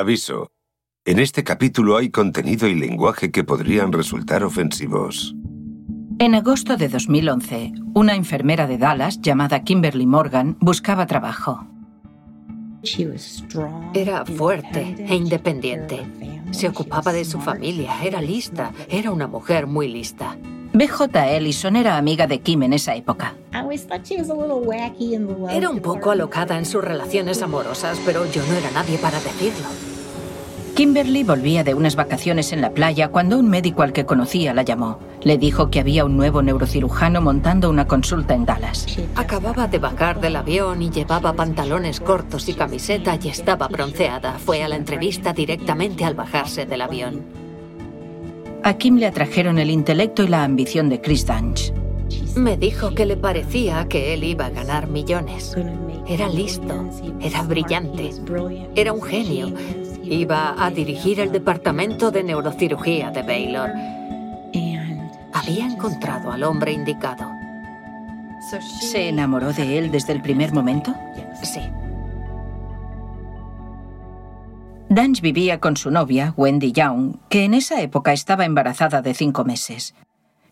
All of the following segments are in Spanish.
Aviso. En este capítulo hay contenido y lenguaje que podrían resultar ofensivos. En agosto de 2011, una enfermera de Dallas llamada Kimberly Morgan buscaba trabajo. Era fuerte e independiente. Se ocupaba de su familia, era lista, era una mujer muy lista. BJ Ellison era amiga de Kim en esa época. Era un poco alocada en sus relaciones amorosas, pero yo no era nadie para decirlo. Kimberly volvía de unas vacaciones en la playa cuando un médico al que conocía la llamó. Le dijo que había un nuevo neurocirujano montando una consulta en Dallas. Acababa de bajar del avión y llevaba pantalones cortos y camiseta y estaba bronceada. Fue a la entrevista directamente al bajarse del avión. A Kim le atrajeron el intelecto y la ambición de Chris Danch. Me dijo que le parecía que él iba a ganar millones. Era listo, era brillante, era un genio Iba a dirigir el departamento de neurocirugía de Baylor. Había encontrado al hombre indicado. ¿Se enamoró de él desde el primer momento? Sí. Danch vivía con su novia, Wendy Young, que en esa época estaba embarazada de cinco meses.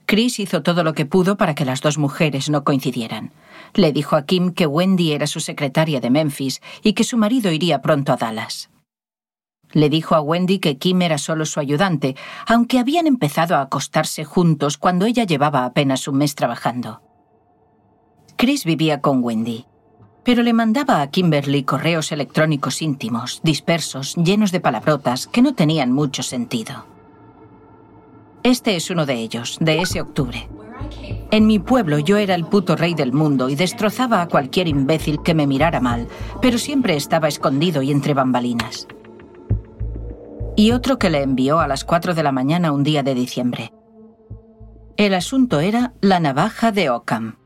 Chris hizo todo lo que pudo para que las dos mujeres no coincidieran. Le dijo a Kim que Wendy era su secretaria de Memphis y que su marido iría pronto a Dallas. Le dijo a Wendy que Kim era solo su ayudante, aunque habían empezado a acostarse juntos cuando ella llevaba apenas un mes trabajando. Chris vivía con Wendy, pero le mandaba a Kimberly correos electrónicos íntimos, dispersos, llenos de palabrotas que no tenían mucho sentido. Este es uno de ellos, de ese octubre. En mi pueblo yo era el puto rey del mundo y destrozaba a cualquier imbécil que me mirara mal, pero siempre estaba escondido y entre bambalinas y otro que le envió a las 4 de la mañana un día de diciembre. El asunto era la navaja de Ockham.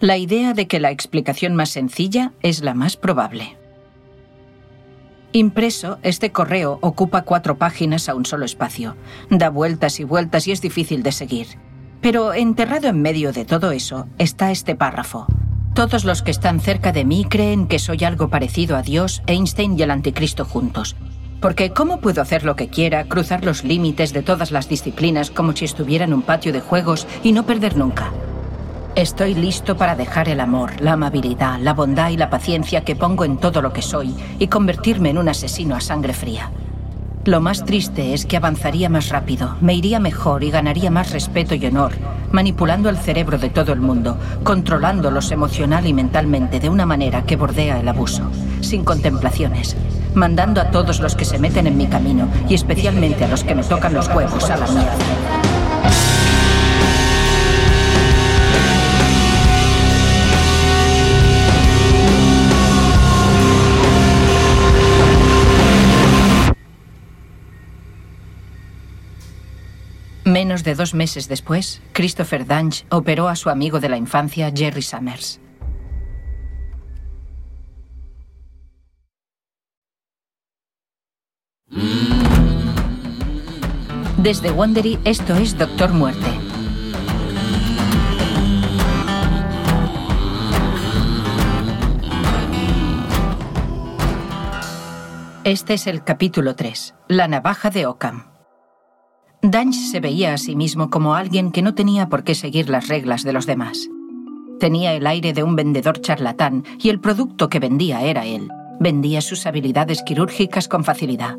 La idea de que la explicación más sencilla es la más probable. Impreso, este correo ocupa cuatro páginas a un solo espacio. Da vueltas y vueltas y es difícil de seguir. Pero enterrado en medio de todo eso está este párrafo. Todos los que están cerca de mí creen que soy algo parecido a Dios, Einstein y el Anticristo juntos. Porque ¿cómo puedo hacer lo que quiera, cruzar los límites de todas las disciplinas como si estuviera en un patio de juegos y no perder nunca? Estoy listo para dejar el amor, la amabilidad, la bondad y la paciencia que pongo en todo lo que soy y convertirme en un asesino a sangre fría. Lo más triste es que avanzaría más rápido, me iría mejor y ganaría más respeto y honor, manipulando el cerebro de todo el mundo, controlándolos emocional y mentalmente de una manera que bordea el abuso, sin contemplaciones, mandando a todos los que se meten en mi camino y especialmente a los que me tocan los huevos a la mierda. Menos de dos meses después, Christopher Danch operó a su amigo de la infancia, Jerry Summers. Desde Wondery, esto es Doctor Muerte. Este es el capítulo 3, La navaja de Ockham. Danch se veía a sí mismo como alguien que no tenía por qué seguir las reglas de los demás. Tenía el aire de un vendedor charlatán y el producto que vendía era él. Vendía sus habilidades quirúrgicas con facilidad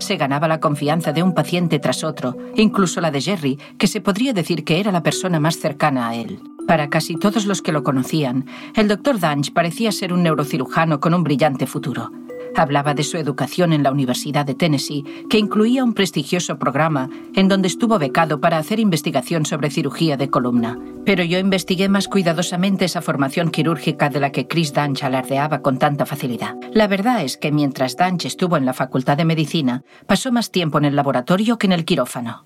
se ganaba la confianza de un paciente tras otro, incluso la de Jerry, que se podría decir que era la persona más cercana a él. Para casi todos los que lo conocían, el doctor Danch parecía ser un neurocirujano con un brillante futuro. Hablaba de su educación en la Universidad de Tennessee, que incluía un prestigioso programa en donde estuvo becado para hacer investigación sobre cirugía de columna. Pero yo investigué más cuidadosamente esa formación quirúrgica de la que Chris Danch alardeaba con tanta facilidad. La verdad es que mientras Danch estuvo en la Facultad de Medicina, pasó más tiempo en el laboratorio que en el quirófano.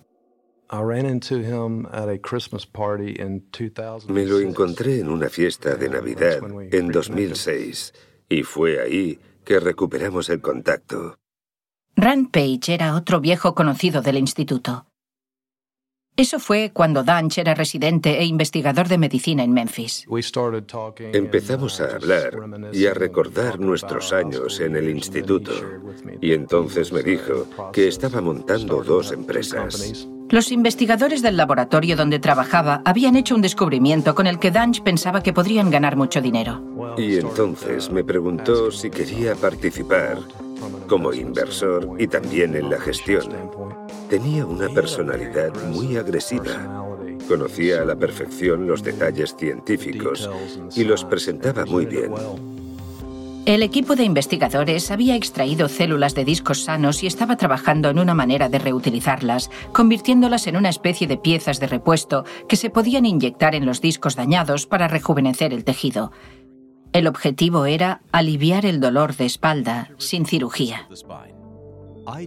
Me lo encontré en una fiesta de Navidad en 2006 y fue ahí que recuperamos el contacto. Rand Page era otro viejo conocido del instituto. Eso fue cuando Danch era residente e investigador de medicina en Memphis. Empezamos a hablar y a recordar nuestros años en el instituto. Y entonces me dijo que estaba montando dos empresas. Los investigadores del laboratorio donde trabajaba habían hecho un descubrimiento con el que Danch pensaba que podrían ganar mucho dinero. Y entonces me preguntó si quería participar como inversor y también en la gestión. Tenía una personalidad muy agresiva. Conocía a la perfección los detalles científicos y los presentaba muy bien. El equipo de investigadores había extraído células de discos sanos y estaba trabajando en una manera de reutilizarlas, convirtiéndolas en una especie de piezas de repuesto que se podían inyectar en los discos dañados para rejuvenecer el tejido. El objetivo era aliviar el dolor de espalda sin cirugía.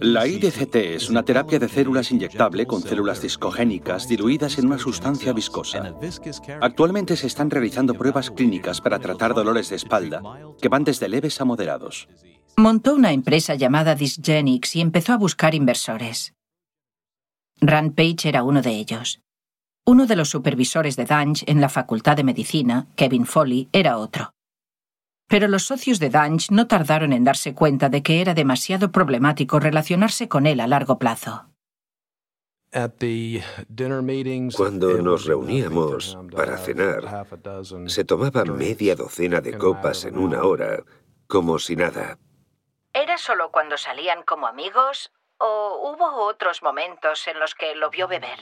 La IDCT es una terapia de células inyectable con células discogénicas diluidas en una sustancia viscosa. Actualmente se están realizando pruebas clínicas para tratar dolores de espalda que van desde leves a moderados. Montó una empresa llamada Dysgenics y empezó a buscar inversores. Rand Page era uno de ellos. Uno de los supervisores de Danch en la Facultad de Medicina, Kevin Foley, era otro. Pero los socios de Danch no tardaron en darse cuenta de que era demasiado problemático relacionarse con él a largo plazo. Cuando nos reuníamos para cenar, se tomaba media docena de copas en una hora, como si nada. ¿Era solo cuando salían como amigos ¿O hubo otros momentos en los que lo vio beber?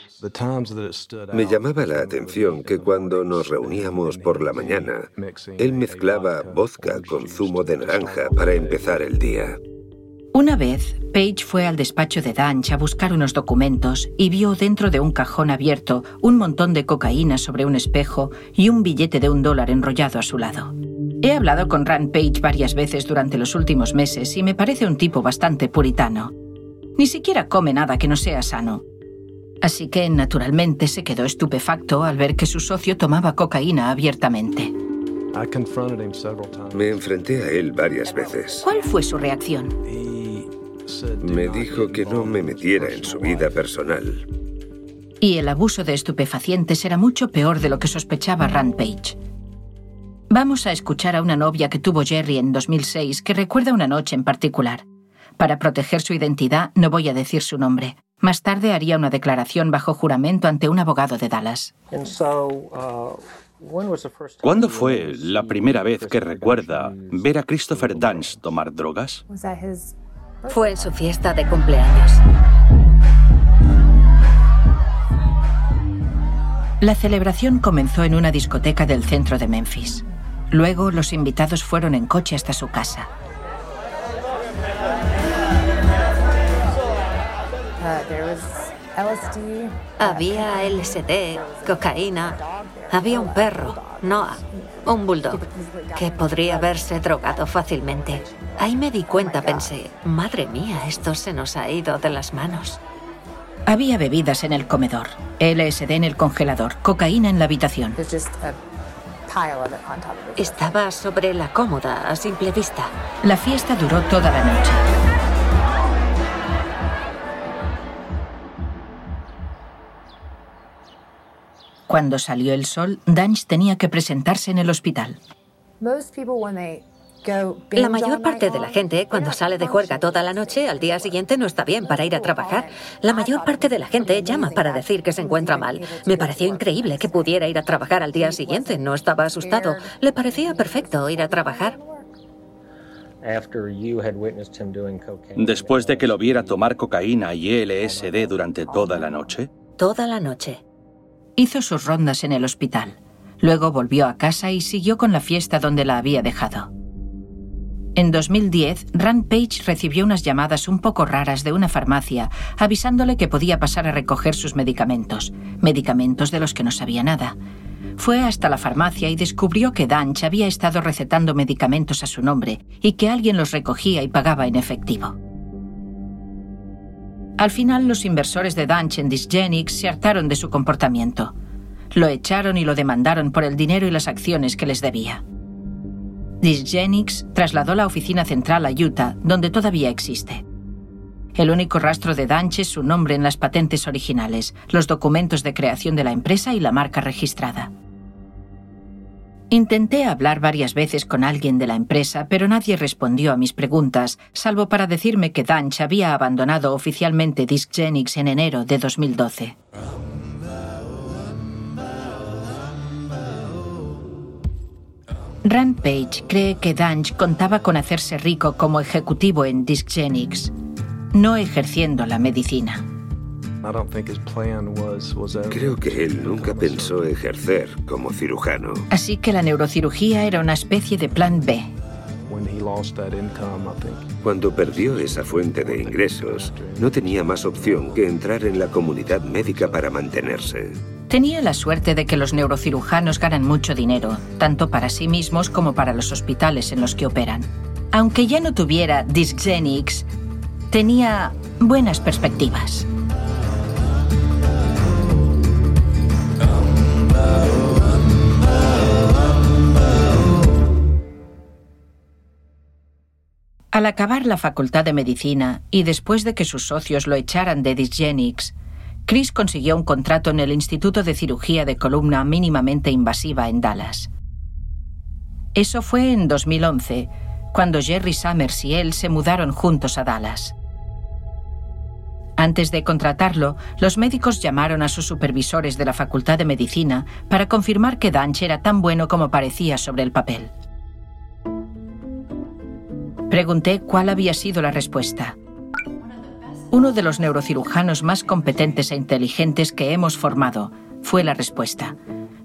Me llamaba la atención que cuando nos reuníamos por la mañana, él mezclaba vodka con zumo de naranja para empezar el día. Una vez, Page fue al despacho de Danch a buscar unos documentos y vio dentro de un cajón abierto un montón de cocaína sobre un espejo y un billete de un dólar enrollado a su lado. He hablado con Rand Page varias veces durante los últimos meses y me parece un tipo bastante puritano. Ni siquiera come nada que no sea sano. Así que, naturalmente, se quedó estupefacto al ver que su socio tomaba cocaína abiertamente. Me enfrenté a él varias veces. ¿Cuál fue su reacción? Me dijo que no me metiera en su vida personal. Y el abuso de estupefacientes era mucho peor de lo que sospechaba Rand Page. Vamos a escuchar a una novia que tuvo Jerry en 2006 que recuerda una noche en particular. Para proteger su identidad, no voy a decir su nombre. Más tarde haría una declaración bajo juramento ante un abogado de Dallas. Uh, ¿Cuándo fue la primera vez que recuerda ver a Christopher Dance tomar drogas? Fue en su fiesta de cumpleaños. La celebración comenzó en una discoteca del centro de Memphis. Luego los invitados fueron en coche hasta su casa. Había LSD, cocaína. Había un perro, Noah, un bulldog, que podría haberse drogado fácilmente. Ahí me di cuenta, pensé, madre mía, esto se nos ha ido de las manos. Había bebidas en el comedor, LSD en el congelador, cocaína en la habitación. Estaba sobre la cómoda, a simple vista. La fiesta duró toda la noche. Cuando salió el sol, Danch tenía que presentarse en el hospital. La mayor parte de la gente, cuando sale de juerga toda la noche, al día siguiente no está bien para ir a trabajar. La mayor parte de la gente llama para decir que se encuentra mal. Me pareció increíble que pudiera ir a trabajar al día siguiente. No estaba asustado. Le parecía perfecto ir a trabajar. Después de que lo viera tomar cocaína y LSD durante toda la noche. Toda la noche. Hizo sus rondas en el hospital. Luego volvió a casa y siguió con la fiesta donde la había dejado. En 2010, Rand Page recibió unas llamadas un poco raras de una farmacia avisándole que podía pasar a recoger sus medicamentos, medicamentos de los que no sabía nada. Fue hasta la farmacia y descubrió que Danch había estado recetando medicamentos a su nombre y que alguien los recogía y pagaba en efectivo. Al final, los inversores de Danch en Dysgenics se hartaron de su comportamiento. Lo echaron y lo demandaron por el dinero y las acciones que les debía. Dysgenics trasladó la oficina central a Utah, donde todavía existe. El único rastro de Danch es su nombre en las patentes originales, los documentos de creación de la empresa y la marca registrada. Intenté hablar varias veces con alguien de la empresa, pero nadie respondió a mis preguntas, salvo para decirme que Danch había abandonado oficialmente Discgenix en enero de 2012. Rand Page cree que Danch contaba con hacerse rico como ejecutivo en Discgenix, no ejerciendo la medicina. Creo que él nunca pensó ejercer como cirujano. Así que la neurocirugía era una especie de plan B. Cuando perdió esa fuente de ingresos, no tenía más opción que entrar en la comunidad médica para mantenerse. Tenía la suerte de que los neurocirujanos ganan mucho dinero, tanto para sí mismos como para los hospitales en los que operan. Aunque ya no tuviera Discgenix, tenía buenas perspectivas. Al acabar la facultad de medicina y después de que sus socios lo echaran de Disgenix, Chris consiguió un contrato en el Instituto de Cirugía de Columna mínimamente invasiva en Dallas. Eso fue en 2011, cuando Jerry Summers y él se mudaron juntos a Dallas. Antes de contratarlo, los médicos llamaron a sus supervisores de la Facultad de Medicina para confirmar que Danch era tan bueno como parecía sobre el papel. Pregunté cuál había sido la respuesta. Uno de los neurocirujanos más competentes e inteligentes que hemos formado, fue la respuesta.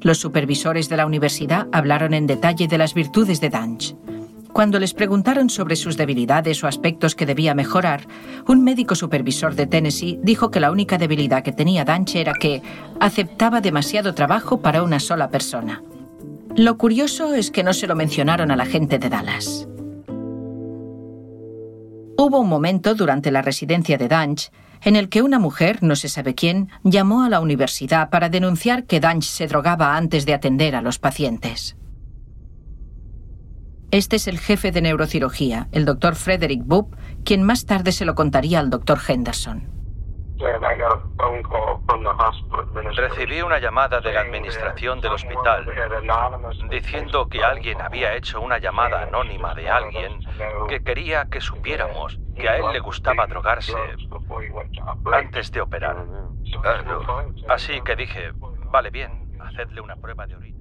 Los supervisores de la universidad hablaron en detalle de las virtudes de Danch. Cuando les preguntaron sobre sus debilidades o aspectos que debía mejorar, un médico supervisor de Tennessee dijo que la única debilidad que tenía Danch era que aceptaba demasiado trabajo para una sola persona. Lo curioso es que no se lo mencionaron a la gente de Dallas. Hubo un momento durante la residencia de Danch en el que una mujer, no se sabe quién, llamó a la universidad para denunciar que Danch se drogaba antes de atender a los pacientes. Este es el jefe de neurocirugía, el doctor Frederick Boop, quien más tarde se lo contaría al doctor Henderson. Recibí una llamada de la administración del hospital diciendo que alguien había hecho una llamada anónima de alguien que quería que supiéramos que a él le gustaba drogarse antes de operar. Así que dije, vale bien, hacedle una prueba de orina.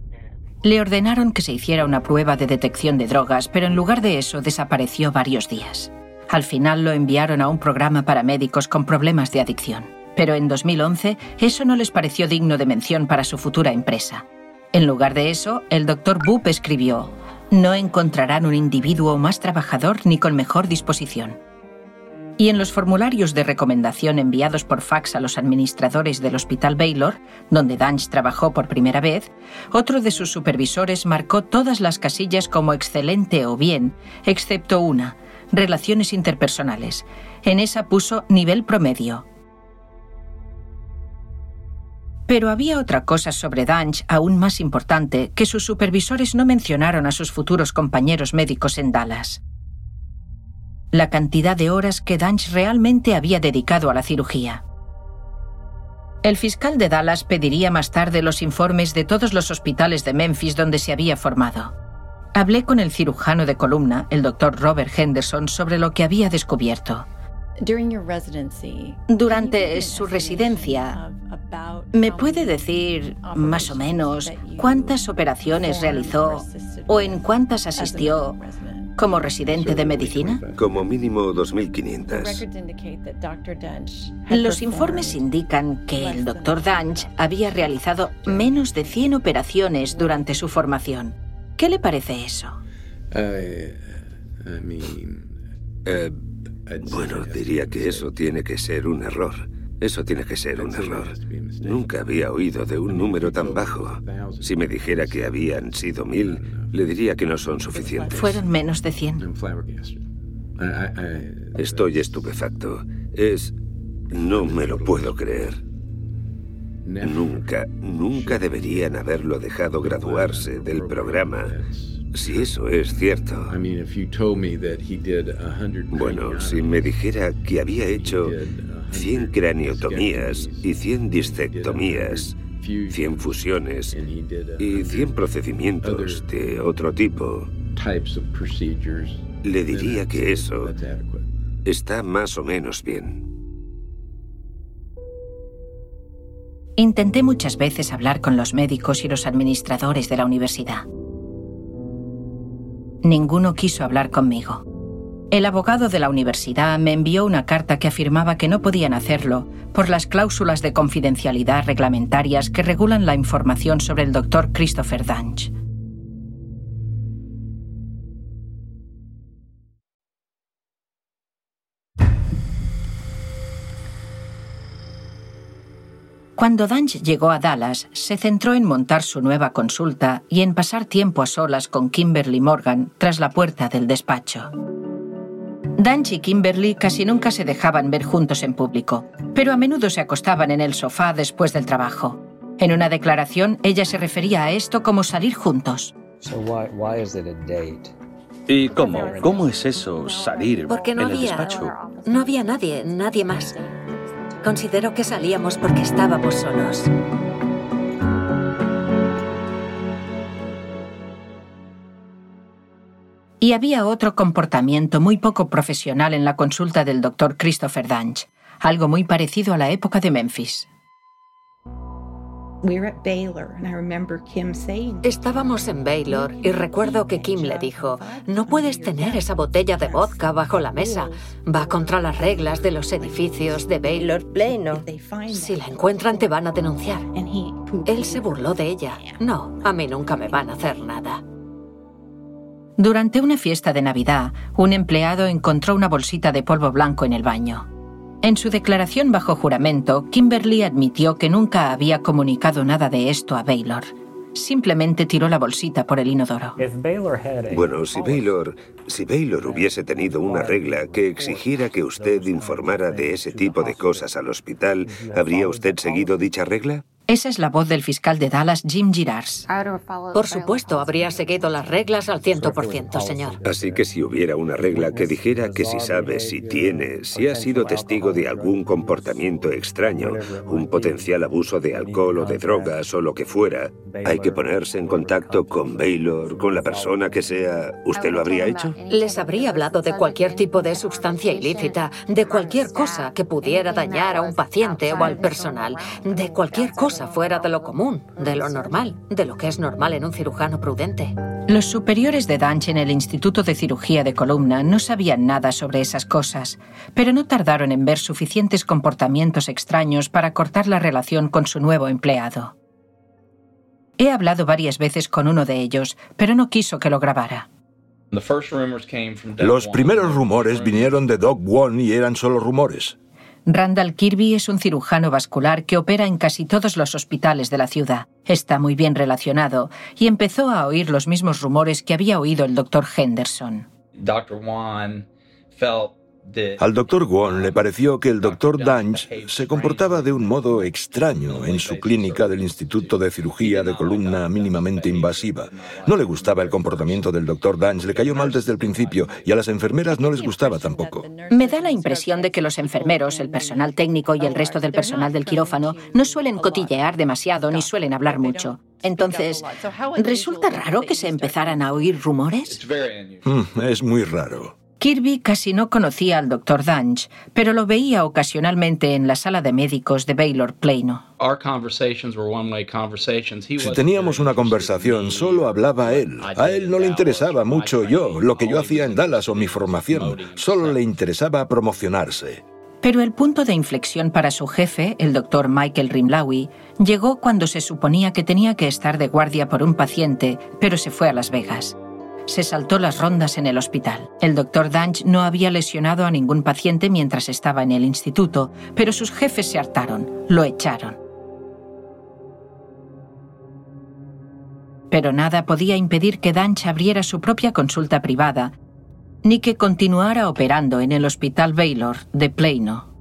Le ordenaron que se hiciera una prueba de detección de drogas, pero en lugar de eso desapareció varios días. Al final lo enviaron a un programa para médicos con problemas de adicción. Pero en 2011 eso no les pareció digno de mención para su futura empresa. En lugar de eso, el doctor Boop escribió, no encontrarán un individuo más trabajador ni con mejor disposición. Y en los formularios de recomendación enviados por fax a los administradores del Hospital Baylor, donde Danch trabajó por primera vez, otro de sus supervisores marcó todas las casillas como excelente o bien, excepto una, relaciones interpersonales. En esa puso nivel promedio. Pero había otra cosa sobre Danch aún más importante que sus supervisores no mencionaron a sus futuros compañeros médicos en Dallas. La cantidad de horas que Danch realmente había dedicado a la cirugía. El fiscal de Dallas pediría más tarde los informes de todos los hospitales de Memphis donde se había formado. Hablé con el cirujano de columna, el doctor Robert Henderson, sobre lo que había descubierto. Durante su residencia, ¿me puede decir más o menos cuántas operaciones realizó o en cuántas asistió como residente de medicina? Como mínimo 2.500. Los informes indican que el doctor Danch había realizado menos de 100 operaciones durante su formación. ¿Qué le parece eso? Eh, bueno, diría que eso tiene que ser un error. Eso tiene que ser un error. Nunca había oído de un número tan bajo. Si me dijera que habían sido mil, le diría que no son suficientes. Fueron menos de cien. Estoy estupefacto. Es... No me lo puedo creer. Nunca, nunca deberían haberlo dejado graduarse del programa si eso es cierto. Bueno, si me dijera que había hecho 100 craniotomías y 100 discectomías, 100 fusiones y 100 procedimientos de otro tipo, le diría que eso está más o menos bien. Intenté muchas veces hablar con los médicos y los administradores de la universidad. Ninguno quiso hablar conmigo. El abogado de la universidad me envió una carta que afirmaba que no podían hacerlo por las cláusulas de confidencialidad reglamentarias que regulan la información sobre el doctor Christopher Danch. Cuando Danch llegó a Dallas, se centró en montar su nueva consulta y en pasar tiempo a solas con Kimberly Morgan tras la puerta del despacho. Danch y Kimberly casi nunca se dejaban ver juntos en público, pero a menudo se acostaban en el sofá después del trabajo. En una declaración, ella se refería a esto como salir juntos. ¿Y cómo? ¿Cómo es eso, salir Porque no en el había, despacho? no había nadie, nadie más. Considero que salíamos porque estábamos solos. Y había otro comportamiento muy poco profesional en la consulta del doctor Christopher Danch, algo muy parecido a la época de Memphis. Estábamos en Baylor y recuerdo que Kim le dijo, no puedes tener esa botella de vodka bajo la mesa. Va contra las reglas de los edificios de Baylor Plano. Si la encuentran te van a denunciar. Él se burló de ella. No, a mí nunca me van a hacer nada. Durante una fiesta de Navidad, un empleado encontró una bolsita de polvo blanco en el baño. En su declaración bajo juramento, Kimberly admitió que nunca había comunicado nada de esto a Baylor. Simplemente tiró la bolsita por el inodoro. Bueno, si Baylor, si Baylor hubiese tenido una regla que exigiera que usted informara de ese tipo de cosas al hospital, ¿habría usted seguido dicha regla? Esa es la voz del fiscal de Dallas, Jim Girars. Por supuesto, habría seguido las reglas al 100%, señor. Así que si hubiera una regla que dijera que si sabe, si tiene, si ha sido testigo de algún comportamiento extraño, un potencial abuso de alcohol o de drogas o lo que fuera, hay que ponerse en contacto con Baylor, con la persona que sea, ¿usted lo habría hecho? Les habría hablado de cualquier tipo de sustancia ilícita, de cualquier cosa que pudiera dañar a un paciente o al personal, de cualquier cosa fuera de lo común, de lo normal, de lo que es normal en un cirujano prudente. Los superiores de Danch en el Instituto de Cirugía de Columna no sabían nada sobre esas cosas, pero no tardaron en ver suficientes comportamientos extraños para cortar la relación con su nuevo empleado. He hablado varias veces con uno de ellos, pero no quiso que lo grabara. Los primeros rumores vinieron de Doc One y eran solo rumores. Randall Kirby es un cirujano vascular que opera en casi todos los hospitales de la ciudad. Está muy bien relacionado y empezó a oír los mismos rumores que había oído el doctor Henderson. Al doctor Wong le pareció que el doctor Danch se comportaba de un modo extraño en su clínica del Instituto de Cirugía de Columna mínimamente invasiva. No le gustaba el comportamiento del doctor Danch, le cayó mal desde el principio y a las enfermeras no les gustaba tampoco. Me da la impresión de que los enfermeros, el personal técnico y el resto del personal del quirófano no suelen cotillear demasiado ni suelen hablar mucho. Entonces, ¿resulta raro que se empezaran a oír rumores? Mm, es muy raro. Kirby casi no conocía al Dr. Danch, pero lo veía ocasionalmente en la sala de médicos de Baylor Plano. Si teníamos una conversación, solo hablaba él. A él no le interesaba mucho yo, lo que yo hacía en Dallas o mi formación. Solo le interesaba promocionarse. Pero el punto de inflexión para su jefe, el doctor Michael Rimlawi, llegó cuando se suponía que tenía que estar de guardia por un paciente, pero se fue a Las Vegas se saltó las rondas en el hospital. El doctor Danch no había lesionado a ningún paciente mientras estaba en el instituto, pero sus jefes se hartaron, lo echaron. Pero nada podía impedir que Danch abriera su propia consulta privada, ni que continuara operando en el Hospital Baylor de Plano.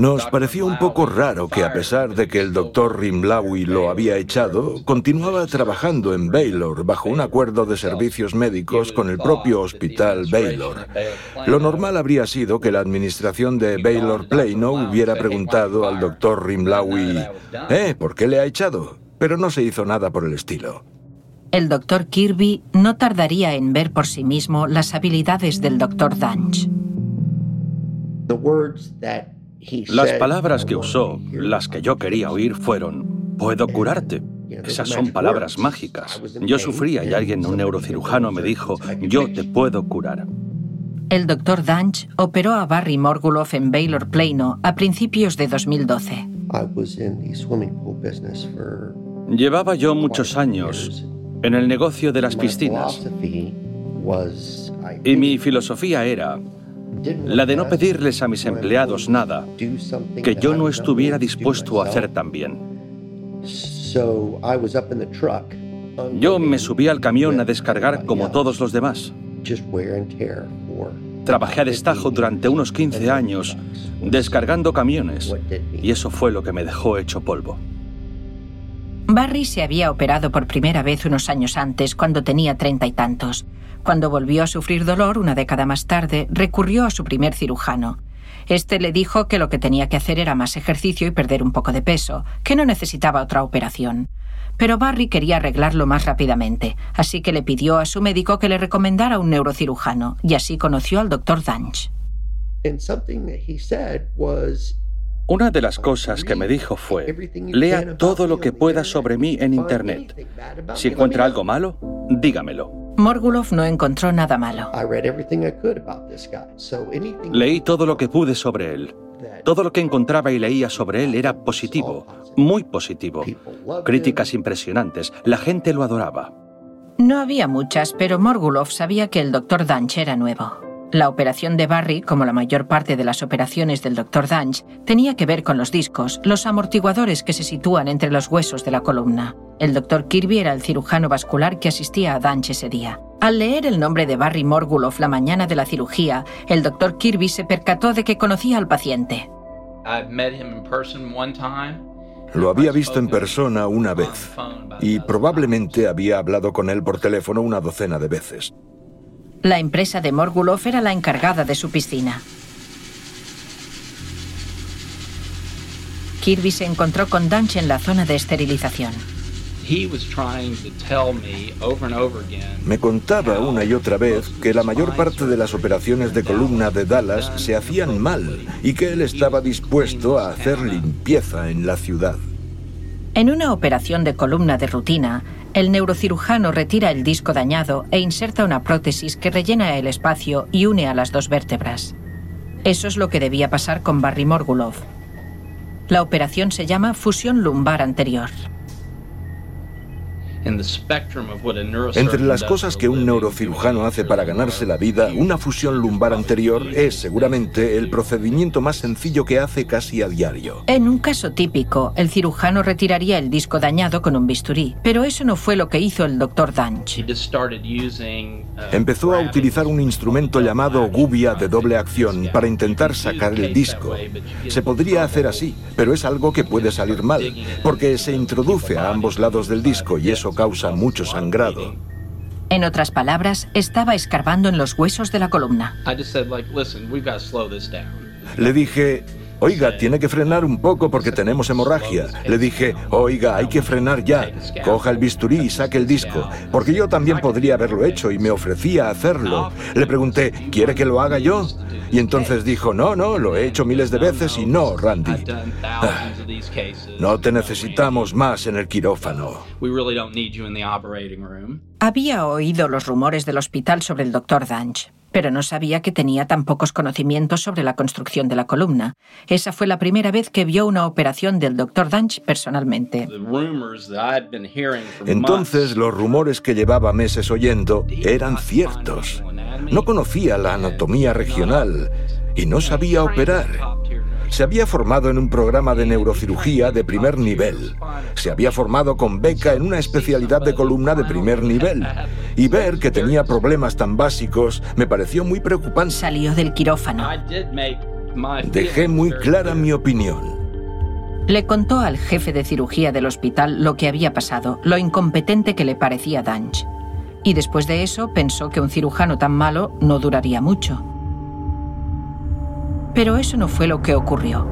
Nos pareció un poco raro que a pesar de que el doctor Rimlawi lo había echado, continuaba trabajando en Baylor bajo un acuerdo de servicios médicos con el propio hospital Baylor. Lo normal habría sido que la administración de Baylor Plano hubiera preguntado al doctor Rimlawi, ¿eh? ¿Por qué le ha echado? Pero no se hizo nada por el estilo. El doctor Kirby no tardaría en ver por sí mismo las habilidades del doctor Danch. Las palabras que usó, las que yo quería oír, fueron, puedo curarte. Esas son palabras mágicas. Yo sufría y alguien, un neurocirujano, me dijo, yo te puedo curar. El doctor Danch operó a Barry Morguloff en Baylor Plano a principios de 2012. Llevaba yo muchos años en el negocio de las piscinas. Y mi filosofía era la de no pedirles a mis empleados nada que yo no estuviera dispuesto a hacer también. Yo me subí al camión a descargar como todos los demás. Trabajé a destajo durante unos 15 años descargando camiones y eso fue lo que me dejó hecho polvo. Barry se había operado por primera vez unos años antes, cuando tenía treinta y tantos. Cuando volvió a sufrir dolor una década más tarde, recurrió a su primer cirujano. Este le dijo que lo que tenía que hacer era más ejercicio y perder un poco de peso, que no necesitaba otra operación. Pero Barry quería arreglarlo más rápidamente, así que le pidió a su médico que le recomendara un neurocirujano, y así conoció al doctor Danch. Una de las cosas que me dijo fue, lea todo lo que pueda sobre mí en Internet. Si encuentra algo malo, dígamelo. Morgulov no encontró nada malo. Leí todo lo que pude sobre él. Todo lo que encontraba y leía sobre él era positivo, muy positivo. Críticas impresionantes. La gente lo adoraba. No había muchas, pero Morgulov sabía que el doctor Danch era nuevo. La operación de Barry, como la mayor parte de las operaciones del Dr. Danch, tenía que ver con los discos, los amortiguadores que se sitúan entre los huesos de la columna. El Dr. Kirby era el cirujano vascular que asistía a Danch ese día. Al leer el nombre de Barry Morguloff la mañana de la cirugía, el Dr. Kirby se percató de que conocía al paciente. Lo había visto en persona una vez y probablemente había hablado con él por teléfono una docena de veces. La empresa de Morgulov era la encargada de su piscina. Kirby se encontró con Dunch en la zona de esterilización. Me contaba una y otra vez que la mayor parte de las operaciones de columna de Dallas se hacían mal y que él estaba dispuesto a hacer limpieza en la ciudad. En una operación de columna de rutina, el neurocirujano retira el disco dañado e inserta una prótesis que rellena el espacio y une a las dos vértebras. Eso es lo que debía pasar con Barry Morgulov. La operación se llama fusión lumbar anterior. Entre las cosas que un neurocirujano hace para ganarse la vida, una fusión lumbar anterior es seguramente el procedimiento más sencillo que hace casi a diario. En un caso típico, el cirujano retiraría el disco dañado con un bisturí, pero eso no fue lo que hizo el doctor Danch. Empezó a utilizar un instrumento llamado gubia de doble acción para intentar sacar el disco. Se podría hacer así, pero es algo que puede salir mal, porque se introduce a ambos lados del disco y eso causa mucho sangrado. En otras palabras, estaba escarbando en los huesos de la columna. Le dije, Oiga, tiene que frenar un poco porque tenemos hemorragia. Le dije, oiga, hay que frenar ya. Coja el bisturí y saque el disco. Porque yo también podría haberlo hecho y me ofrecía hacerlo. Le pregunté, ¿quiere que lo haga yo? Y entonces dijo, no, no, lo he hecho miles de veces y no, Randy. Ah, no te necesitamos más en el quirófano. Había oído los rumores del hospital sobre el doctor Danch pero no sabía que tenía tan pocos conocimientos sobre la construcción de la columna. Esa fue la primera vez que vio una operación del Dr. Danch personalmente. Entonces los rumores que llevaba meses oyendo eran ciertos. No conocía la anatomía regional y no sabía operar. Se había formado en un programa de neurocirugía de primer nivel. Se había formado con beca en una especialidad de columna de primer nivel. Y ver que tenía problemas tan básicos me pareció muy preocupante. Salió del quirófano. Dejé muy clara mi opinión. Le contó al jefe de cirugía del hospital lo que había pasado, lo incompetente que le parecía Danch. Y después de eso pensó que un cirujano tan malo no duraría mucho. Pero eso no fue lo que ocurrió.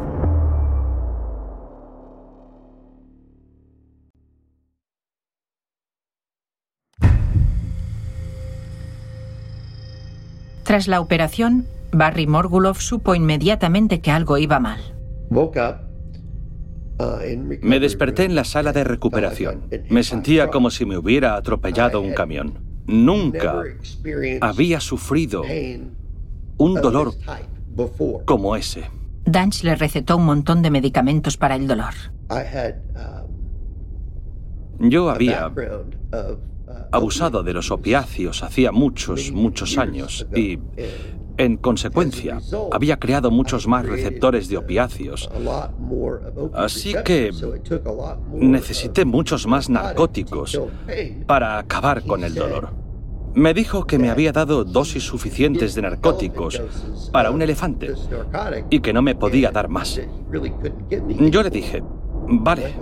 Tras la operación, Barry Morgulov supo inmediatamente que algo iba mal. Me desperté en la sala de recuperación. Me sentía como si me hubiera atropellado un camión. Nunca había sufrido un dolor como ese. Danch le recetó un montón de medicamentos para el dolor. Yo había abusado de los opiáceos hacía muchos, muchos años y, en consecuencia, había creado muchos más receptores de opiáceos. Así que necesité muchos más narcóticos para acabar con el dolor. Me dijo que me había dado dosis suficientes de narcóticos para un elefante y que no me podía dar más. Yo le dije, Vale,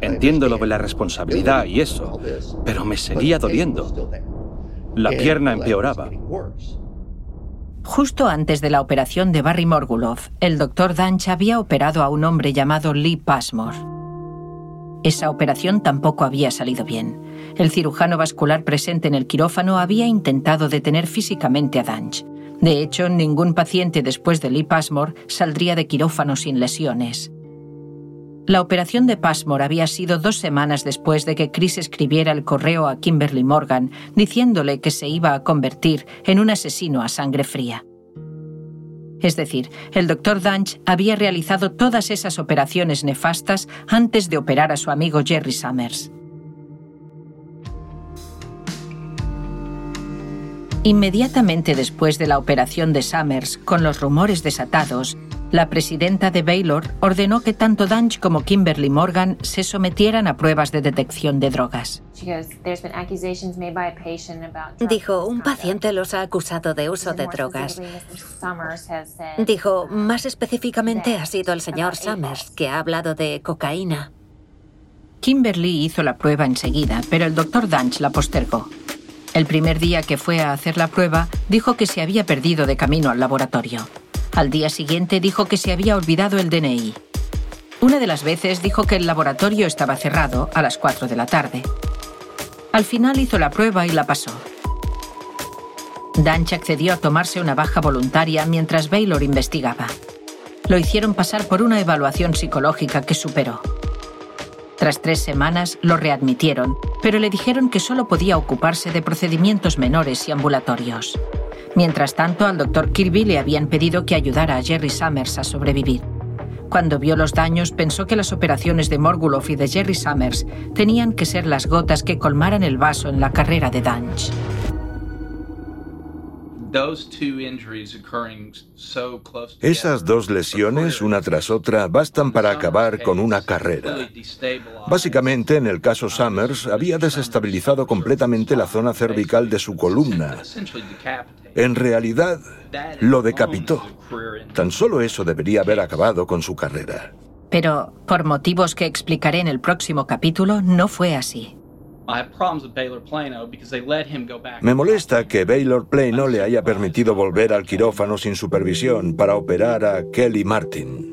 entiendo lo de la responsabilidad y eso, pero me seguía doliendo. La pierna empeoraba. Justo antes de la operación de Barry Morgulov, el doctor Danch había operado a un hombre llamado Lee Passmore. Esa operación tampoco había salido bien. El cirujano vascular presente en el quirófano había intentado detener físicamente a Danch. De hecho, ningún paciente después de Lee Passmore saldría de quirófano sin lesiones. La operación de Passmore había sido dos semanas después de que Chris escribiera el correo a Kimberly Morgan diciéndole que se iba a convertir en un asesino a sangre fría. Es decir, el doctor Dunch había realizado todas esas operaciones nefastas antes de operar a su amigo Jerry Summers. Inmediatamente después de la operación de Summers, con los rumores desatados, la presidenta de Baylor ordenó que tanto Dunch como Kimberly Morgan se sometieran a pruebas de detección de drogas. Dijo, un paciente los ha acusado de uso de drogas. Dijo, más específicamente ha sido el señor Summers que ha hablado de cocaína. Kimberly hizo la prueba enseguida, pero el doctor Dunch la postergó. El primer día que fue a hacer la prueba, dijo que se había perdido de camino al laboratorio. Al día siguiente dijo que se había olvidado el DNI. Una de las veces dijo que el laboratorio estaba cerrado a las 4 de la tarde. Al final hizo la prueba y la pasó. Danch accedió a tomarse una baja voluntaria mientras Baylor investigaba. Lo hicieron pasar por una evaluación psicológica que superó. Tras tres semanas lo readmitieron, pero le dijeron que solo podía ocuparse de procedimientos menores y ambulatorios. Mientras tanto, al doctor Kirby le habían pedido que ayudara a Jerry Summers a sobrevivir. Cuando vio los daños, pensó que las operaciones de Morgulov y de Jerry Summers tenían que ser las gotas que colmaran el vaso en la carrera de Danch. Esas dos lesiones, una tras otra, bastan para acabar con una carrera. Básicamente, en el caso Summers, había desestabilizado completamente la zona cervical de su columna. En realidad, lo decapitó. Tan solo eso debería haber acabado con su carrera. Pero, por motivos que explicaré en el próximo capítulo, no fue así. Me molesta que Baylor Plano le haya permitido volver al quirófano sin supervisión para operar a Kelly Martin.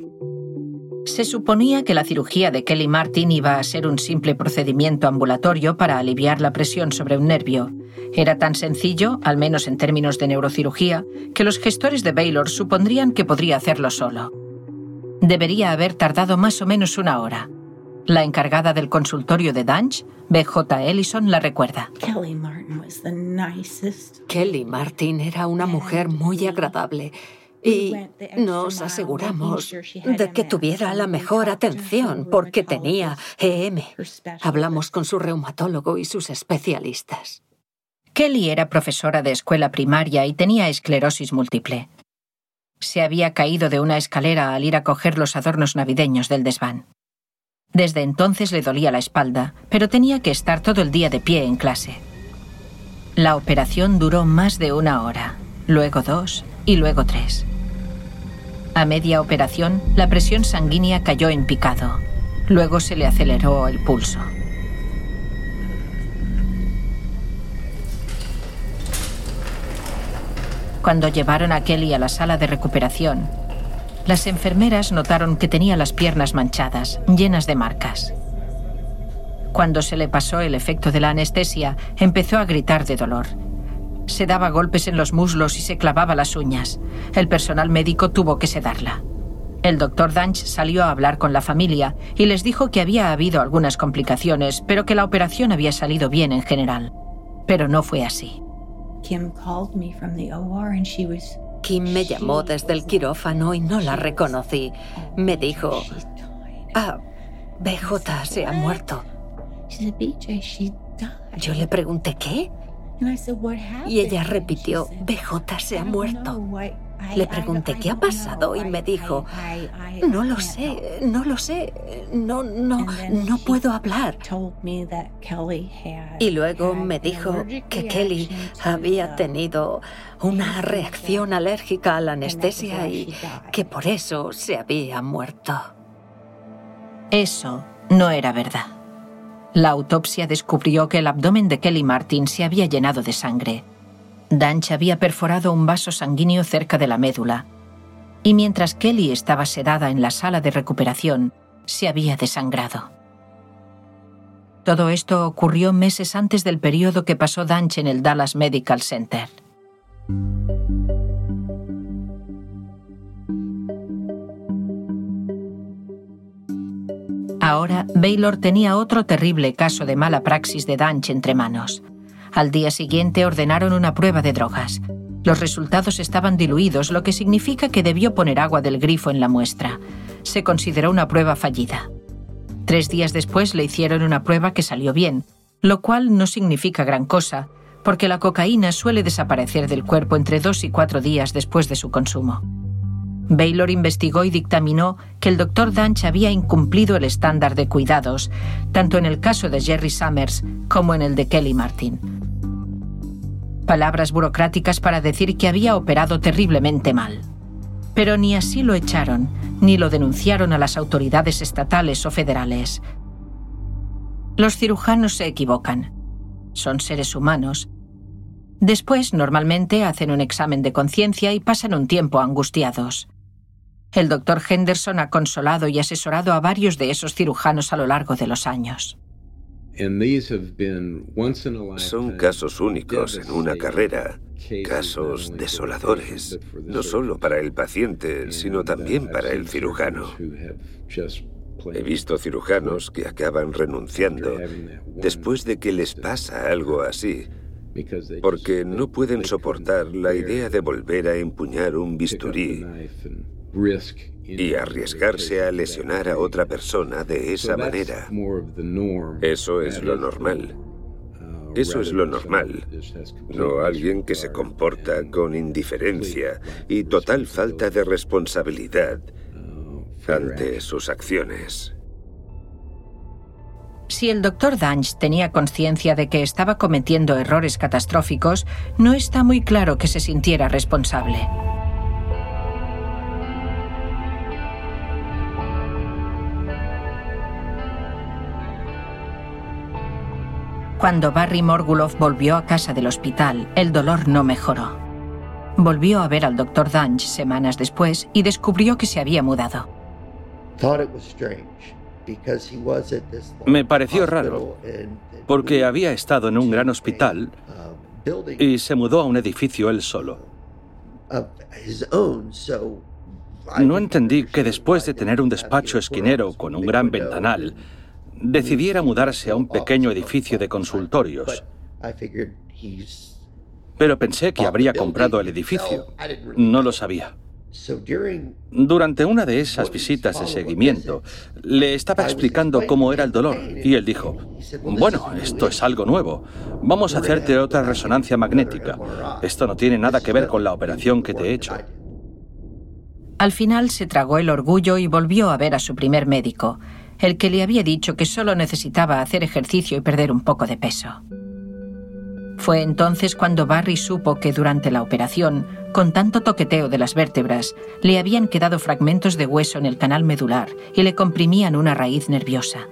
Se suponía que la cirugía de Kelly Martin iba a ser un simple procedimiento ambulatorio para aliviar la presión sobre un nervio. Era tan sencillo, al menos en términos de neurocirugía, que los gestores de Baylor supondrían que podría hacerlo solo. Debería haber tardado más o menos una hora. La encargada del consultorio de Danch, B.J. Ellison, la recuerda. Kelly Martin era una mujer muy agradable y nos aseguramos de que tuviera la mejor atención porque tenía EM. Hablamos con su reumatólogo y sus especialistas. Kelly era profesora de escuela primaria y tenía esclerosis múltiple. Se había caído de una escalera al ir a coger los adornos navideños del desván. Desde entonces le dolía la espalda, pero tenía que estar todo el día de pie en clase. La operación duró más de una hora, luego dos y luego tres. A media operación, la presión sanguínea cayó en picado. Luego se le aceleró el pulso. Cuando llevaron a Kelly a la sala de recuperación, las enfermeras notaron que tenía las piernas manchadas, llenas de marcas. Cuando se le pasó el efecto de la anestesia, empezó a gritar de dolor. Se daba golpes en los muslos y se clavaba las uñas. El personal médico tuvo que sedarla. El doctor Danch salió a hablar con la familia y les dijo que había habido algunas complicaciones, pero que la operación había salido bien en general. Pero no fue así. Kim me llamó desde el quirófano y no la reconocí. Me dijo, ah, BJ se ha muerto. Yo le pregunté qué. Y ella repitió, BJ se ha muerto. Le pregunté qué ha pasado y me dijo, no lo sé, no lo sé, no, no, no puedo hablar. Y luego me dijo que Kelly había tenido una reacción alérgica a la anestesia y que por eso se había muerto. Eso no era verdad. La autopsia descubrió que el abdomen de Kelly Martin se había llenado de sangre Danch había perforado un vaso sanguíneo cerca de la médula, y mientras Kelly estaba sedada en la sala de recuperación, se había desangrado. Todo esto ocurrió meses antes del periodo que pasó Danch en el Dallas Medical Center. Ahora, Baylor tenía otro terrible caso de mala praxis de Danch entre manos. Al día siguiente ordenaron una prueba de drogas. Los resultados estaban diluidos, lo que significa que debió poner agua del grifo en la muestra. Se consideró una prueba fallida. Tres días después le hicieron una prueba que salió bien, lo cual no significa gran cosa, porque la cocaína suele desaparecer del cuerpo entre dos y cuatro días después de su consumo. Baylor investigó y dictaminó que el doctor Danch había incumplido el estándar de cuidados, tanto en el caso de Jerry Summers como en el de Kelly Martin. Palabras burocráticas para decir que había operado terriblemente mal. Pero ni así lo echaron, ni lo denunciaron a las autoridades estatales o federales. Los cirujanos se equivocan. Son seres humanos. Después, normalmente, hacen un examen de conciencia y pasan un tiempo angustiados. El doctor Henderson ha consolado y asesorado a varios de esos cirujanos a lo largo de los años. Son casos únicos en una carrera, casos desoladores, no solo para el paciente, sino también para el cirujano. He visto cirujanos que acaban renunciando después de que les pasa algo así, porque no pueden soportar la idea de volver a empuñar un bisturí y arriesgarse a lesionar a otra persona de esa manera. Eso es lo normal. Eso es lo normal, no alguien que se comporta con indiferencia y total falta de responsabilidad ante sus acciones. Si el doctor Danch tenía conciencia de que estaba cometiendo errores catastróficos, no está muy claro que se sintiera responsable. Cuando Barry Morgulov volvió a casa del hospital, el dolor no mejoró. Volvió a ver al doctor Danch semanas después y descubrió que se había mudado. Me pareció raro, porque había estado en un gran hospital y se mudó a un edificio él solo. No entendí que después de tener un despacho esquinero con un gran ventanal, decidiera mudarse a un pequeño edificio de consultorios. Pero pensé que habría comprado el edificio. No lo sabía. Durante una de esas visitas de seguimiento, le estaba explicando cómo era el dolor y él dijo, bueno, esto es algo nuevo, vamos a hacerte otra resonancia magnética. Esto no tiene nada que ver con la operación que te he hecho. Al final se tragó el orgullo y volvió a ver a su primer médico, el que le había dicho que solo necesitaba hacer ejercicio y perder un poco de peso. Fue entonces cuando Barry supo que durante la operación, con tanto toqueteo de las vértebras, le habían quedado fragmentos de hueso en el canal medular y le comprimían una raíz nerviosa.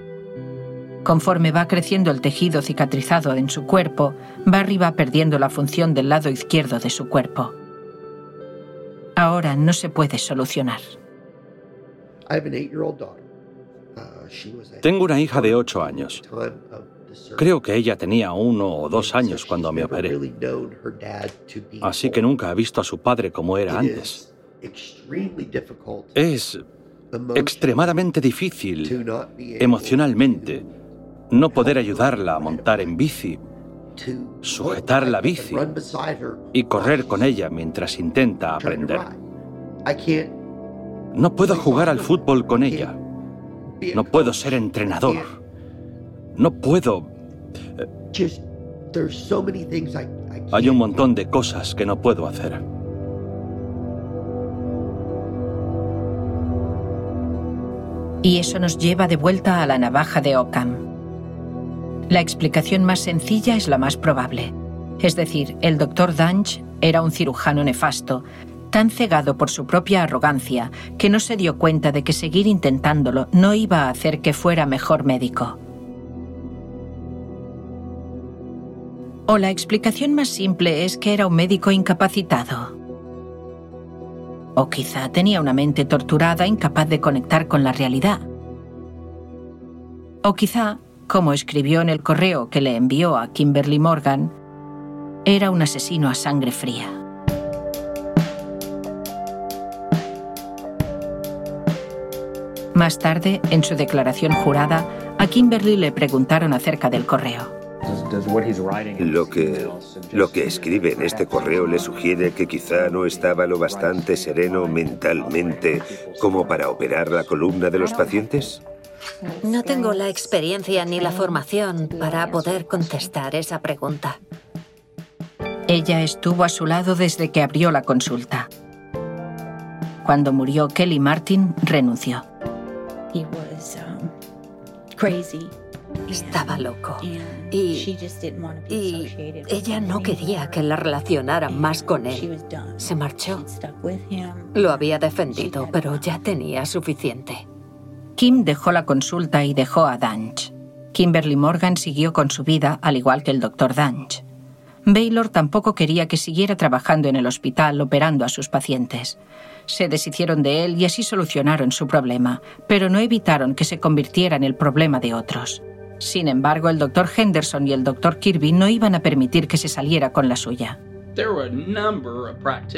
Conforme va creciendo el tejido cicatrizado en su cuerpo, Barry va perdiendo la función del lado izquierdo de su cuerpo. Ahora no se puede solucionar. Tengo una hija de 8 años. Creo que ella tenía uno o dos años cuando me operé. Así que nunca ha visto a su padre como era antes. Es extremadamente difícil emocionalmente no poder ayudarla a montar en bici, sujetar la bici y correr con ella mientras intenta aprender. No puedo jugar al fútbol con ella. No puedo ser entrenador. No puedo... Hay un montón de cosas que no puedo hacer. Y eso nos lleva de vuelta a la navaja de Ockham. La explicación más sencilla es la más probable. Es decir, el doctor Dunge era un cirujano nefasto, tan cegado por su propia arrogancia que no se dio cuenta de que seguir intentándolo no iba a hacer que fuera mejor médico. O la explicación más simple es que era un médico incapacitado. O quizá tenía una mente torturada incapaz de conectar con la realidad. O quizá, como escribió en el correo que le envió a Kimberly Morgan, era un asesino a sangre fría. Más tarde, en su declaración jurada, a Kimberly le preguntaron acerca del correo. Lo que, lo que escribe en este correo le sugiere que quizá no estaba lo bastante sereno mentalmente como para operar la columna de los pacientes. No tengo la experiencia ni la formación para poder contestar esa pregunta. Ella estuvo a su lado desde que abrió la consulta. Cuando murió Kelly Martin, renunció. Um, Estaba loco. Y, y ella no quería que la relacionaran más con él. Se marchó. Lo había defendido, pero ya tenía suficiente. Kim dejó la consulta y dejó a Danch. Kimberly Morgan siguió con su vida, al igual que el doctor Danch. Baylor tampoco quería que siguiera trabajando en el hospital operando a sus pacientes se deshicieron de él y así solucionaron su problema, pero no evitaron que se convirtiera en el problema de otros. Sin embargo, el doctor Henderson y el doctor Kirby no iban a permitir que se saliera con la suya.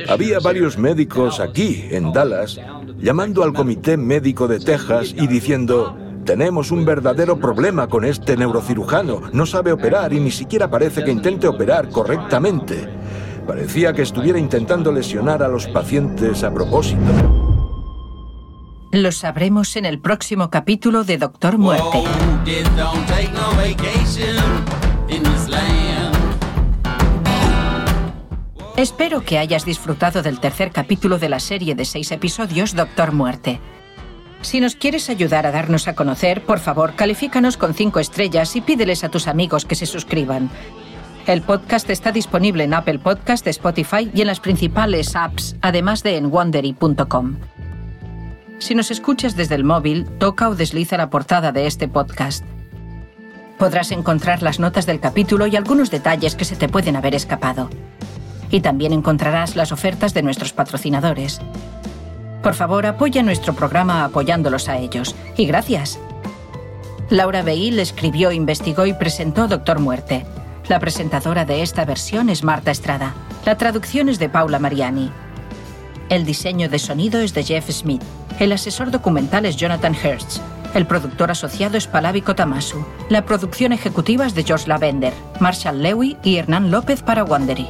Había varios médicos aquí, en Dallas, llamando al Comité Médico de Texas y diciendo, tenemos un verdadero problema con este neurocirujano, no sabe operar y ni siquiera parece que intente operar correctamente. Parecía que estuviera intentando lesionar a los pacientes a propósito. Lo sabremos en el próximo capítulo de Doctor Muerte. Espero que hayas disfrutado del tercer capítulo de la serie de seis episodios Doctor Muerte. Si nos quieres ayudar a darnos a conocer, por favor, califícanos con cinco estrellas y pídeles a tus amigos que se suscriban. El podcast está disponible en Apple Podcast, Spotify y en las principales apps, además de en wondery.com. Si nos escuchas desde el móvil, toca o desliza la portada de este podcast. Podrás encontrar las notas del capítulo y algunos detalles que se te pueden haber escapado. Y también encontrarás las ofertas de nuestros patrocinadores. Por favor, apoya nuestro programa apoyándolos a ellos. Y gracias. Laura Beil escribió, investigó y presentó Doctor Muerte la presentadora de esta versión es Marta Estrada. La traducción es de Paula Mariani. El diseño de sonido es de Jeff Smith. El asesor documental es Jonathan Hertz. El productor asociado es Palavi Tamasu. La producción ejecutiva es de George Lavender, Marshall Lewy y Hernán López para Wandery.